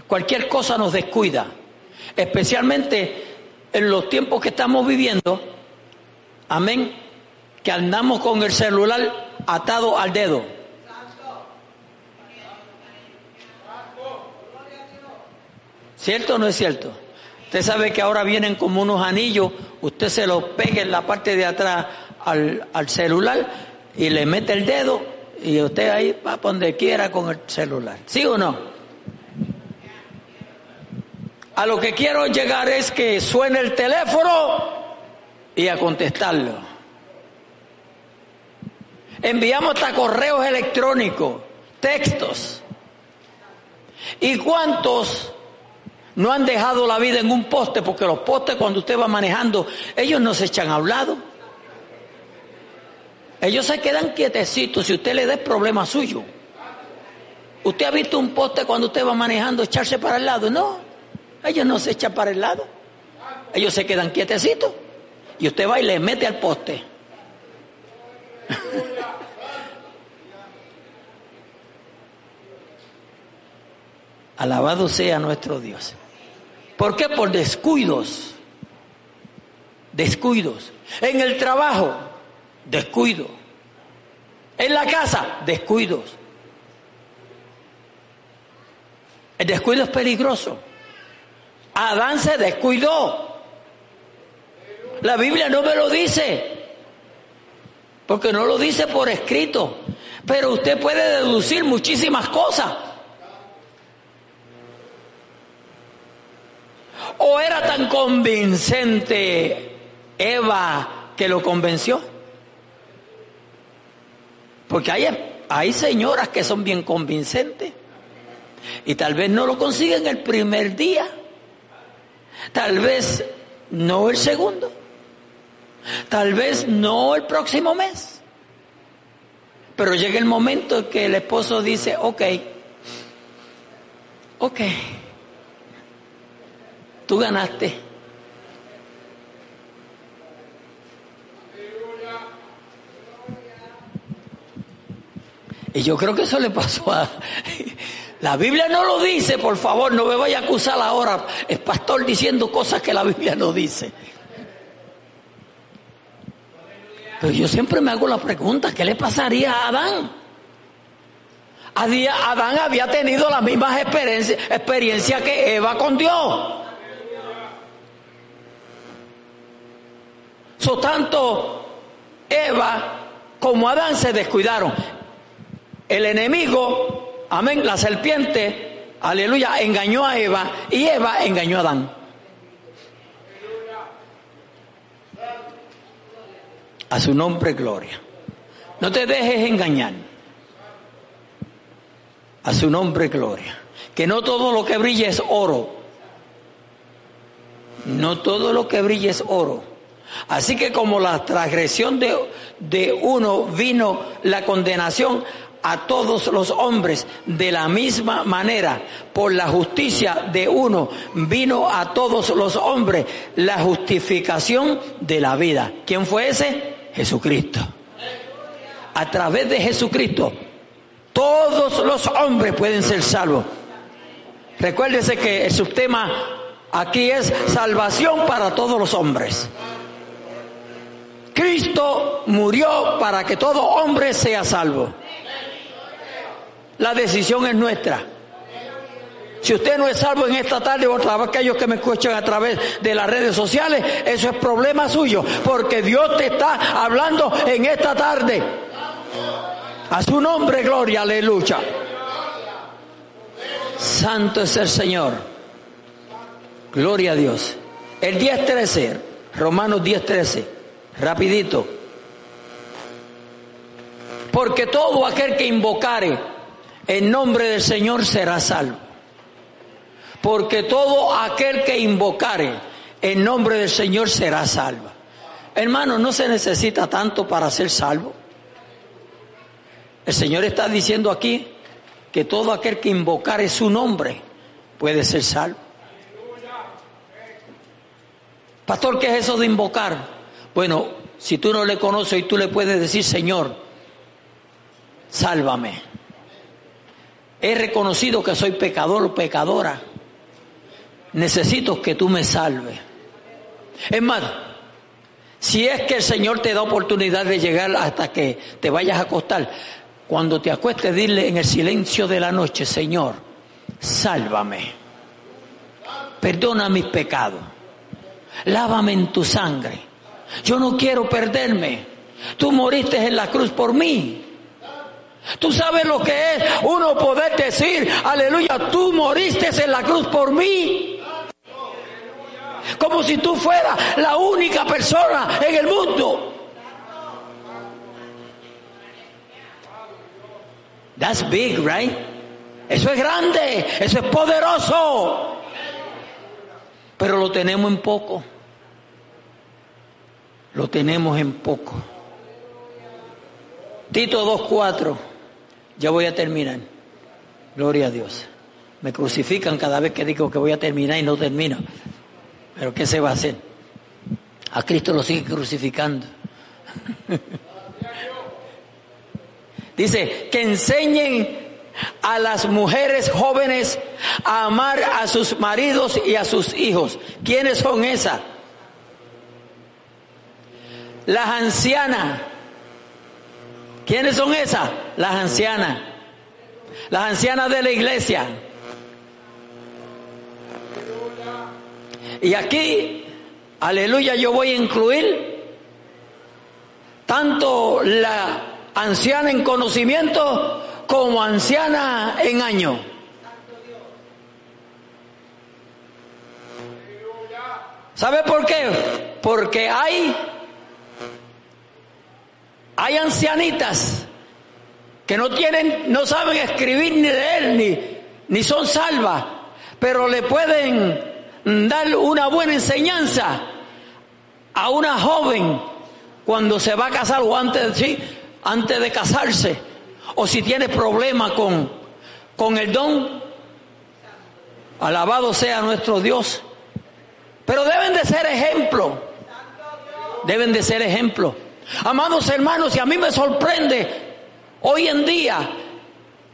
Cualquier cosa nos descuida, especialmente en los tiempos que estamos viviendo. Amén. Que andamos con el celular atado al dedo. ¿Cierto o no es cierto? Usted sabe que ahora vienen como unos anillos, usted se los pega en la parte de atrás al, celular y le mete el dedo y usted ahí va donde quiera con el celular. ¿Sí o no? A lo que quiero llegar es que suene el teléfono y a contestarlo. Enviamos hasta correos electrónicos, textos. ¿Y cuántos no han dejado la vida en un poste, porque los postes cuando usted va manejando, ellos no se echan a un lado. Ellos se quedan quietecitos si usted le da el problema suyo. ¿Usted ha visto un poste cuando usted va manejando echarse para el lado? No, ellos no se echan para el lado. Ellos se quedan quietecitos. Y usted va y le mete al poste. (laughs) Alabado sea nuestro Dios. ¿Por qué? Por descuidos. Descuidos. En el trabajo, descuido. En la casa, descuidos. El descuido es peligroso. Adán se descuidó. La Biblia no me lo dice, porque no lo dice por escrito, pero usted puede deducir muchísimas cosas. ¿O era tan convincente Eva que lo convenció? Porque hay, hay señoras que son bien convincentes y tal vez no lo consiguen el primer día, tal vez no el segundo, tal vez no el próximo mes. Pero llega el momento en que el esposo dice, ok, ok Tú ganaste. Y yo creo que eso le pasó a... La Biblia no lo dice, por favor, no me vaya a acusar ahora, el pastor diciendo cosas que la Biblia no dice. Pero yo siempre me hago la pregunta, ¿qué le pasaría a Adán? Adán había tenido las mismas experiencias experiencia que Eva con Dios. So, tanto Eva como Adán se descuidaron. El enemigo, amén, la serpiente, aleluya, engañó a Eva y Eva engañó a Adán. A su nombre, gloria. No te dejes engañar. A su nombre, gloria. Que no todo lo que brilla es oro. No todo lo que brilla es oro. Así que como la transgresión de, de uno vino la condenación, a todos los hombres de la misma manera. Por la justicia de uno vino a todos los hombres la justificación de la vida. ¿Quién fue ese? Jesucristo. A través de Jesucristo, todos los hombres pueden ser salvos. Recuérdese que el subtema aquí es salvación para todos los hombres. Cristo murió para que todo hombre sea salvo. La decisión es nuestra. Si usted no es salvo en esta tarde o otra vez aquellos que me escuchan a través de las redes sociales, eso es problema suyo, porque Dios te está hablando en esta tarde. A su nombre, gloria, aleluya. Santo es el Señor. Gloria a Dios. El 10.13, Romanos 10.13, rapidito. Porque todo aquel que invocare en nombre del Señor será salvo. Porque todo aquel que invocare en nombre del Señor será salvo. Hermano, no se necesita tanto para ser salvo. El Señor está diciendo aquí que todo aquel que invocare su nombre puede ser salvo. Pastor, ¿qué es eso de invocar? Bueno, si tú no le conoces y tú le puedes decir, Señor, sálvame he reconocido que soy pecador o pecadora. Necesito que tú me salves. Es más, si es que el Señor te da oportunidad de llegar hasta que te vayas a acostar, cuando te acuestes, dile en el silencio de la noche, Señor, sálvame. Perdona mis pecados. Lávame en tu sangre. Yo no quiero perderme. Tú moriste en la cruz por mí. Tú sabes lo que es uno poder decir, aleluya, tú moriste en la cruz por mí. Como si tú fueras la única persona en el mundo. That's big, right? Eso es grande, eso es poderoso. Pero lo tenemos en poco. Lo tenemos en poco. Tito 2.4. Ya voy a terminar. Gloria a Dios. Me crucifican cada vez que digo que voy a terminar y no termino. Pero ¿qué se va a hacer? A Cristo lo sigue crucificando. (laughs) Dice, que enseñen a las mujeres jóvenes a amar a sus maridos y a sus hijos. ¿Quiénes son esas? Las ancianas ¿Quiénes son esas? Las ancianas. Las ancianas de la iglesia. Y aquí, aleluya, yo voy a incluir tanto la anciana en conocimiento como anciana en año. ¿Sabe por qué? Porque hay hay ancianitas que no tienen, no saben escribir ni leer, ni, ni son salvas, pero le pueden dar una buena enseñanza a una joven cuando se va a casar o antes, ¿sí? antes de casarse, o si tiene problemas con, con el don. Alabado sea nuestro Dios. Pero deben de ser ejemplo. Deben de ser ejemplo. Amados hermanos, y a mí me sorprende hoy en día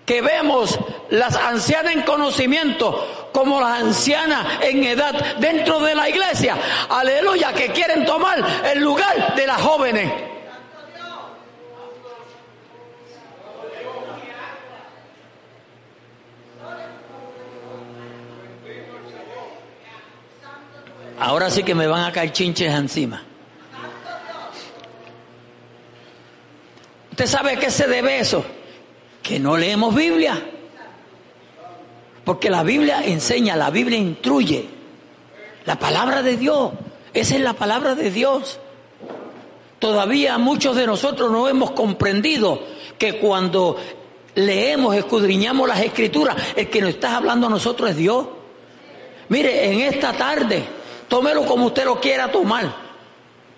que vemos las ancianas en conocimiento como las ancianas en edad dentro de la iglesia. Aleluya, que quieren tomar el lugar de las jóvenes. Ahora sí que me van a caer chinches encima. ¿Usted sabe a qué se debe eso? Que no leemos Biblia. Porque la Biblia enseña, la Biblia instruye. La palabra de Dios, esa es la palabra de Dios. Todavía muchos de nosotros no hemos comprendido que cuando leemos, escudriñamos las escrituras, el que nos está hablando a nosotros es Dios. Mire, en esta tarde, tómelo como usted lo quiera tomar.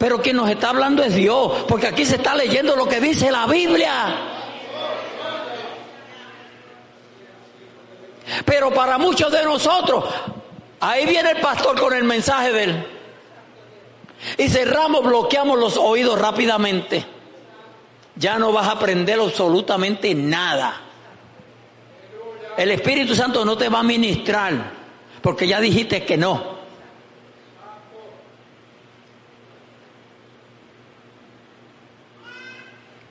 Pero quien nos está hablando es Dios, porque aquí se está leyendo lo que dice la Biblia. Pero para muchos de nosotros, ahí viene el pastor con el mensaje de él. Y cerramos, bloqueamos los oídos rápidamente. Ya no vas a aprender absolutamente nada. El Espíritu Santo no te va a ministrar, porque ya dijiste que no.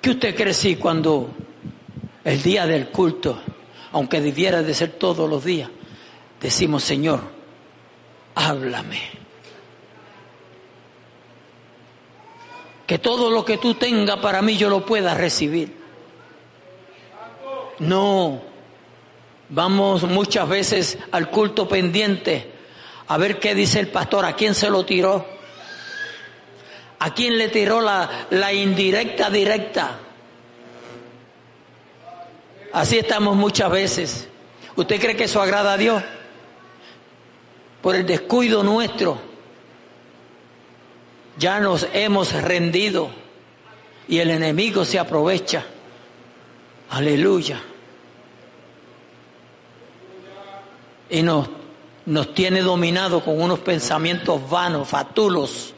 ¿Qué usted cree si cuando el día del culto, aunque debiera de ser todos los días, decimos, Señor, háblame? Que todo lo que tú tengas para mí yo lo pueda recibir. No, vamos muchas veces al culto pendiente a ver qué dice el pastor, a quién se lo tiró ¿A quién le tiró la, indirecta directa? Así estamos muchas veces. ¿Usted cree que eso agrada a Dios? Por el descuido nuestro, ya nos hemos rendido y el enemigo se aprovecha. Aleluya. Y nos, nos tiene dominado con unos pensamientos vanos, fatulos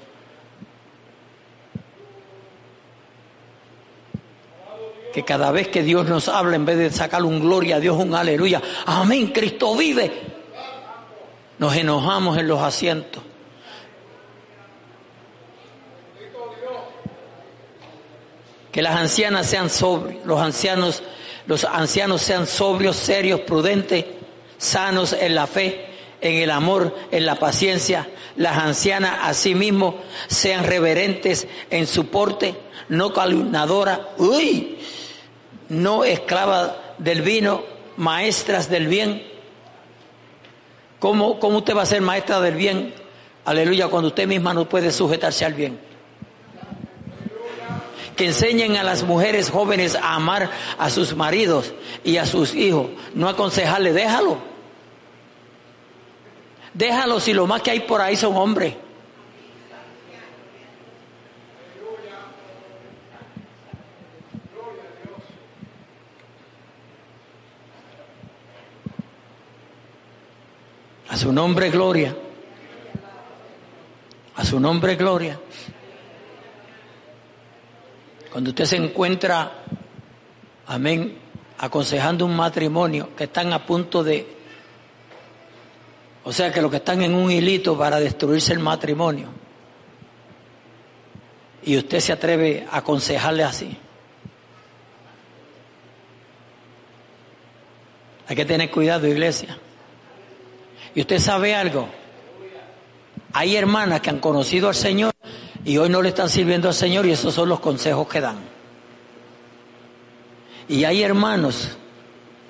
que cada vez que Dios nos habla, en vez de sacar un gloria a Dios, un aleluya, amén, Cristo vive, nos enojamos en los asientos. Que las ancianas sean sobrios, los ancianos, los ancianos sean sobrios, serios, prudentes, sanos en la fe, en el amor, en la paciencia. Las ancianas asimismo sean reverentes en su porte, no calumnadoras. Uy, no esclava del vino, maestras del bien. ¿Cómo, ¿Cómo usted va a ser maestra del bien? Aleluya, cuando usted misma no puede sujetarse al bien. Que enseñen a las mujeres jóvenes a amar a sus maridos y a sus hijos. No aconsejarle, déjalo. Déjalo si lo más que hay por ahí son hombres. A su nombre gloria. A su nombre gloria. Cuando usted se encuentra, amén, aconsejando un matrimonio que están a punto de, o sea que los que están en un hilito para destruirse el matrimonio, y usted se atreve a aconsejarle así. Hay que tener cuidado, iglesia. Y usted sabe algo. Hay hermanas que han conocido al Señor y hoy no le están sirviendo al Señor y esos son los consejos que dan. Y hay hermanos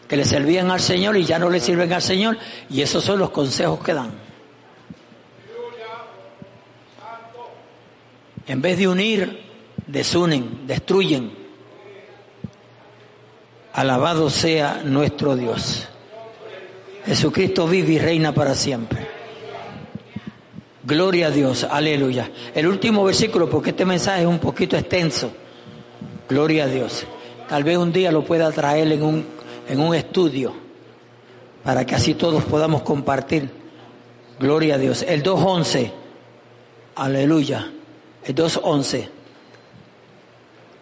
que le servían al Señor y ya no le sirven al Señor y esos son los consejos que dan. En vez de unir, desunen, destruyen. Alabado sea nuestro Dios. Jesucristo vive y reina para siempre. Gloria a Dios, aleluya. El último versículo, porque este mensaje es un poquito extenso. Gloria a Dios. Tal vez un día lo pueda traer en un, en un estudio, para que así todos podamos compartir. Gloria a Dios. El 2.11 Aleluya. El 2.11.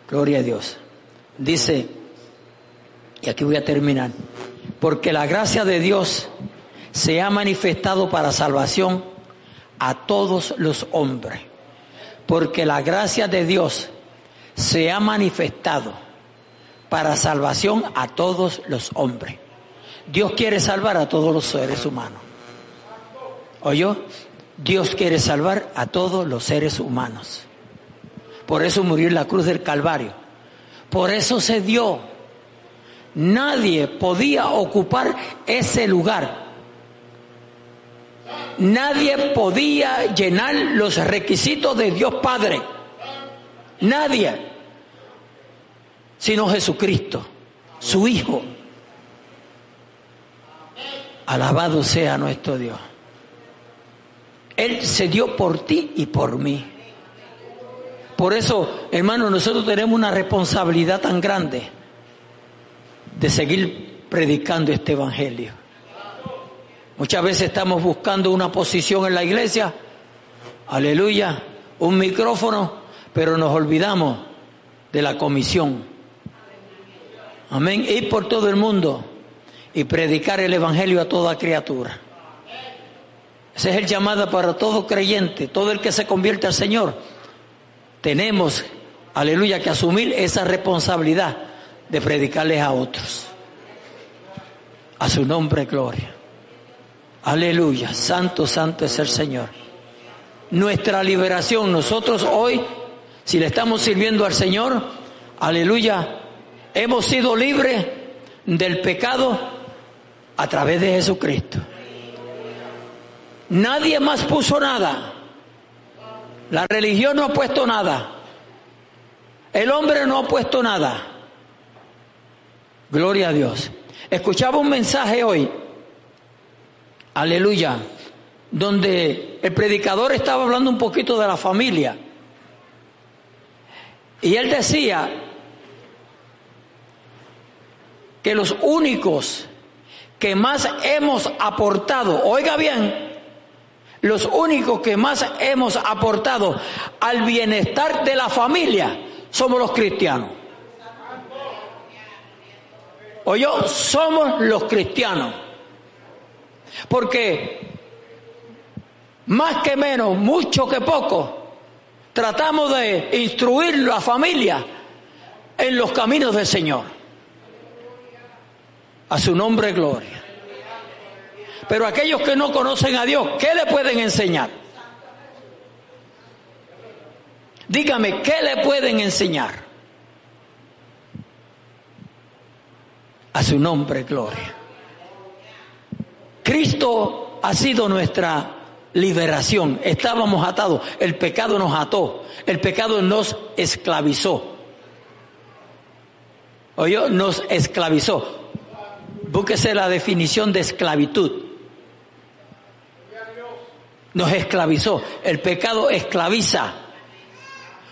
Gloria a Dios. Dice, y aquí voy a terminar, porque la gracia de Dios se ha manifestado para salvación a todos los hombres. Porque la gracia de Dios se ha manifestado para salvación a todos los hombres. Dios quiere salvar a todos los seres humanos. ¿Oyó? Dios quiere salvar a todos los seres humanos. Por eso murió en la cruz del Calvario. Por eso se dio. Nadie podía ocupar ese lugar. Nadie podía llenar los requisitos de Dios Padre. Nadie. Sino Jesucristo, su Hijo. Alabado sea nuestro Dios. Él se dio por ti y por mí. Por eso, hermano, nosotros tenemos una responsabilidad tan grande de seguir predicando este Evangelio. Muchas veces estamos buscando una posición en la iglesia, aleluya, un micrófono, pero nos olvidamos de la comisión. Amén. Ir por todo el mundo y predicar el Evangelio a toda criatura. Ese es el llamado para todo creyente, todo el que se convierte al Señor. Tenemos, aleluya, que asumir esa responsabilidad de predicarles a otros. A su nombre, gloria. Aleluya, santo, santo es el Señor. Nuestra liberación, nosotros hoy, si le estamos sirviendo al Señor, aleluya, hemos sido libres del pecado a través de Jesucristo. Nadie más puso nada. La religión no ha puesto nada. El hombre no ha puesto nada. Gloria a Dios. Escuchaba un mensaje hoy, aleluya, donde el predicador estaba hablando un poquito de la familia. Y él decía que los únicos que más hemos aportado, oiga bien, los únicos que más hemos aportado al bienestar de la familia somos los cristianos. O yo, somos los cristianos. Porque más que menos, mucho que poco, tratamos de instruir la familia en los caminos del Señor. A su nombre, gloria. Pero aquellos que no conocen a Dios, ¿qué le pueden enseñar? Dígame, ¿qué le pueden enseñar? A su nombre, gloria. Cristo ha sido nuestra liberación. Estábamos atados. El pecado nos ató. El pecado nos esclavizó. Oye, nos esclavizó. Búsquese la definición de esclavitud nos esclavizó. El pecado esclaviza.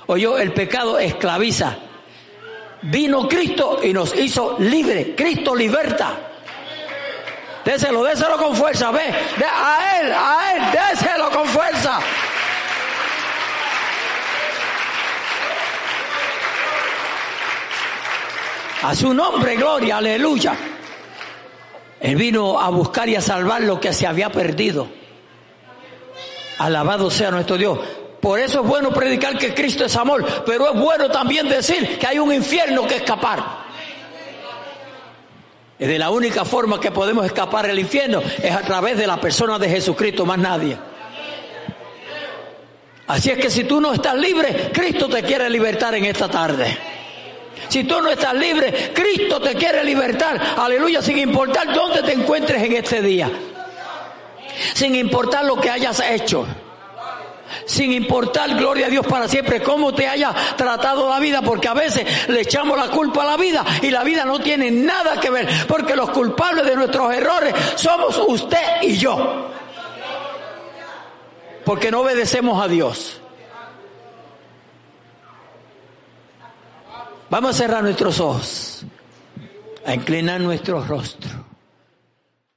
Oyó, el pecado esclaviza. Vino Cristo y nos hizo libre. Cristo liberta. Déselo, déselo con fuerza, ve. a Él, a Él, déselo con fuerza. A su nombre, gloria, aleluya. Él vino a buscar y a salvar lo que se había perdido. Alabado sea nuestro Dios. Por eso es bueno predicar que Cristo es amor, pero es bueno también decir que hay un infierno que escapar. Y de la única forma que podemos escapar del infierno es a través de la persona de Jesucristo, más nadie. Así es que si tú no estás libre, Cristo te quiere libertar en esta tarde. Si tú no estás libre, Cristo te quiere libertar. Aleluya, sin importar dónde te encuentres en este día sin importar lo que hayas hecho. Sin importar, gloria a Dios para siempre, cómo te haya tratado la vida, porque a veces le echamos la culpa a la vida y la vida no tiene nada que ver, porque los culpables de nuestros errores somos usted y yo. Porque no obedecemos a Dios. Vamos a cerrar nuestros ojos, a inclinar nuestro rostro.